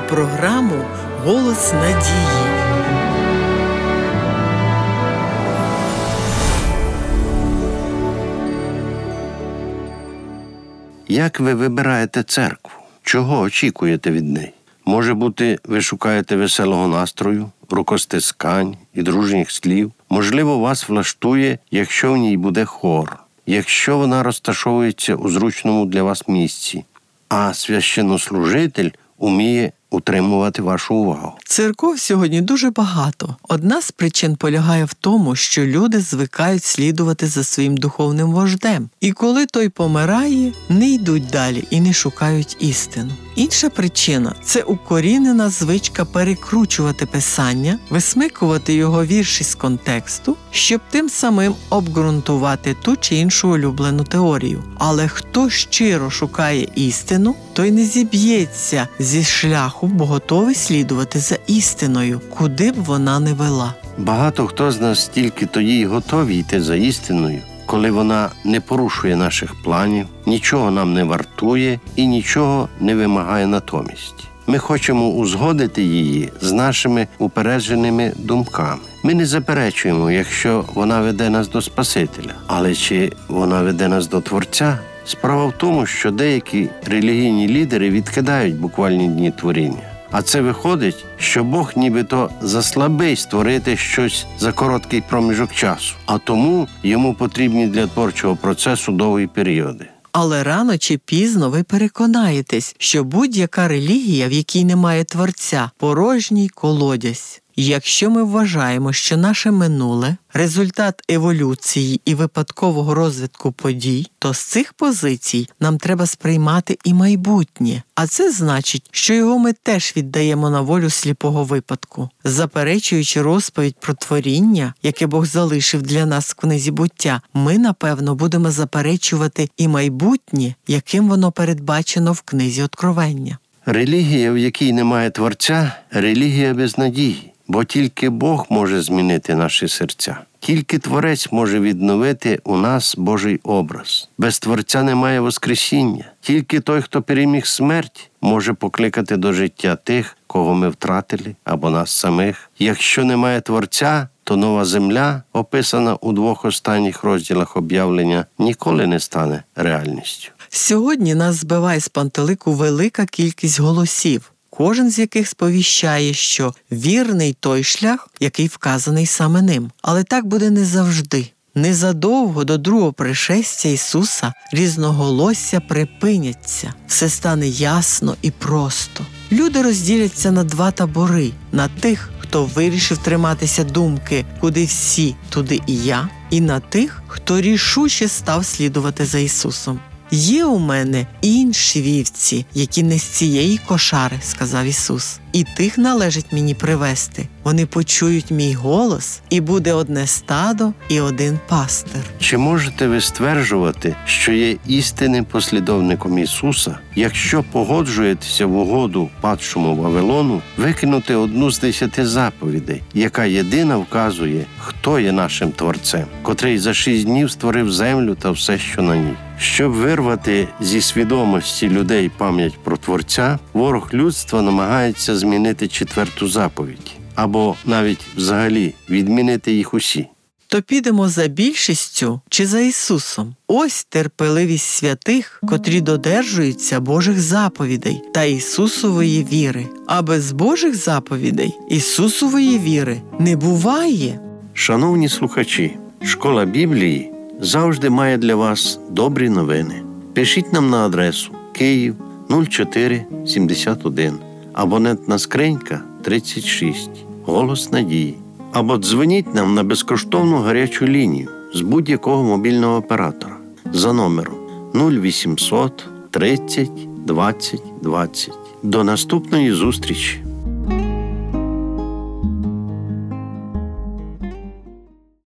програму Голос надії. Як ви вибираєте церкву? Чого очікуєте від неї? Може бути, ви шукаєте веселого настрою, рукостискань і дружніх слів. Можливо, вас влаштує, якщо в ній буде хор, якщо вона розташовується у зручному для вас місці, а священнослужитель уміє утримувати вашу увагу. Церков сьогодні дуже багато. Одна з причин полягає в тому, що люди звикають слідувати за своїм духовним вождем, і коли той помирає, не йдуть далі і не шукають істину. Інша причина це укорінена звичка перекручувати писання, висмикувати його вірші з контексту, щоб тим самим обґрунтувати ту чи іншу улюблену теорію. Але хто щиро шукає істину, той не зіб'ється зі шляху, бо готовий слідувати за істиною, куди б вона не вела. Багато хто з нас тільки тоді й готові йти за істиною, коли вона не порушує наших планів, нічого нам не вартує і нічого не вимагає натомість. Ми хочемо узгодити її з нашими упередженими думками. Ми не заперечуємо, якщо вона веде нас до Спасителя, але чи вона веде нас до Творця? Справа в тому, що деякі релігійні лідери відкидають буквальні дні творіння. А це виходить, що Бог нібито заслабий створити щось за короткий проміжок часу, а тому йому потрібні для творчого процесу довгі періоди. Але рано чи пізно ви переконаєтесь, що будь-яка релігія, в якій немає творця, порожній колодязь. Якщо ми вважаємо, що наше минуле результат еволюції і випадкового розвитку подій, то з цих позицій нам треба сприймати і майбутнє, а це значить, що його ми теж віддаємо на волю сліпого випадку, заперечуючи розповідь про творіння, яке Бог залишив для нас в книзі буття, ми напевно будемо заперечувати і майбутнє, яким воно передбачено в книзі Откровення. Релігія, в якій немає творця, релігія без надії. Бо тільки Бог може змінити наші серця, тільки Творець може відновити у нас Божий образ. Без Творця немає Воскресіння. Тільки той, хто переміг смерть, може покликати до життя тих, кого ми втратили, або нас самих. Якщо немає Творця, то нова земля, описана у двох останніх розділах об'явлення, ніколи не стане реальністю. Сьогодні нас збиває з пантелику велика кількість голосів кожен з яких сповіщає, що вірний той шлях, який вказаний саме ним. Але так буде не завжди. Незадовго до другого пришестя Ісуса різноголосся припиняться, все стане ясно і просто. Люди розділяться на два табори: на тих, хто вирішив триматися думки, куди всі, туди і я, і на тих, хто рішуче став слідувати за Ісусом. Є у мене інші вівці, які не з цієї кошари, сказав Ісус, і тих належить мені привести. Вони почують мій голос, і буде одне стадо і один пастир. Чи можете ви стверджувати, що є істинним послідовником Ісуса, якщо погоджуєтеся в угоду падшому Вавилону, викинути одну з десяти заповідей, яка єдина вказує, хто є нашим творцем, котрий за шість днів створив землю та все, що на ній? Щоб вирвати зі свідомості людей пам'ять про творця, ворог людства намагається змінити четверту заповідь або навіть взагалі відмінити їх усі. То підемо за більшістю чи за Ісусом. Ось терпеливість святих, котрі додержуються Божих заповідей та Ісусової віри. А без Божих заповідей Ісусової віри не буває. Шановні слухачі, школа Біблії завжди має для вас добрі новини. Пишіть нам на адресу Київ 0471, абонентна скринька 36, голос надії. Або дзвоніть нам на безкоштовну гарячу лінію з будь-якого мобільного оператора за номером 0800 30 20 20. До наступної зустрічі!